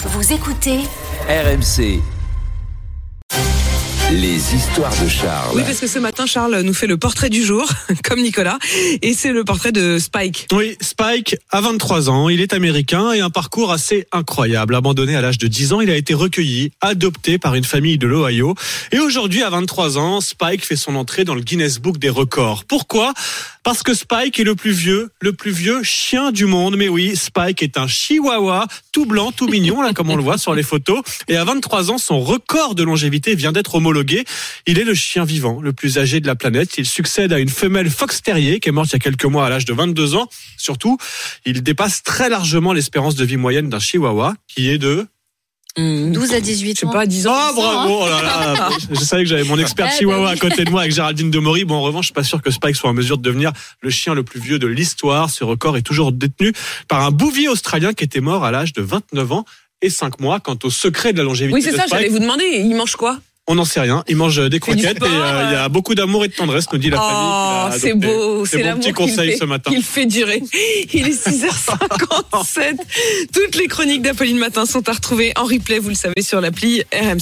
Vous écoutez RMC. Les histoires de Charles. Oui, parce que ce matin, Charles nous fait le portrait du jour, comme Nicolas, et c'est le portrait de Spike. Oui, Spike a 23 ans, il est américain et un parcours assez incroyable. Abandonné à l'âge de 10 ans, il a été recueilli, adopté par une famille de l'Ohio. Et aujourd'hui, à 23 ans, Spike fait son entrée dans le Guinness Book des records. Pourquoi? Parce que Spike est le plus vieux, le plus vieux chien du monde. Mais oui, Spike est un chihuahua, tout blanc, tout mignon, là, comme on le voit sur les photos. Et à 23 ans, son record de longévité vient d'être homologué. Il est le chien vivant le plus âgé de la planète. Il succède à une femelle fox terrier qui est morte il y a quelques mois à l'âge de 22 ans. Surtout, il dépasse très largement l'espérance de vie moyenne d'un chihuahua qui est de 12 à 18 ans. Je sais pas, 10 ans. Oh bravo oh là là. Je savais que j'avais mon expert ben chihuahua à côté de moi avec Géraldine Demory. Bon en revanche, je suis pas sûr que Spike soit en mesure de devenir le chien le plus vieux de l'histoire. Ce record est toujours détenu par un bouvier australien qui était mort à l'âge de 29 ans et 5 mois. Quant au secret de la longévité Oui, c'est ça, j'allais vous demander, il mange quoi? on n'en sait rien. Il mange des croquettes et euh, il y a beaucoup d'amour et de tendresse, nous dit la famille. Oh, a c'est beau, C'est mon l'amour petit conseil fait. ce matin. Il fait durer. Il est 6h57. Toutes les chroniques d'Apolline Matin sont à retrouver en replay, vous le savez, sur l'appli RMC.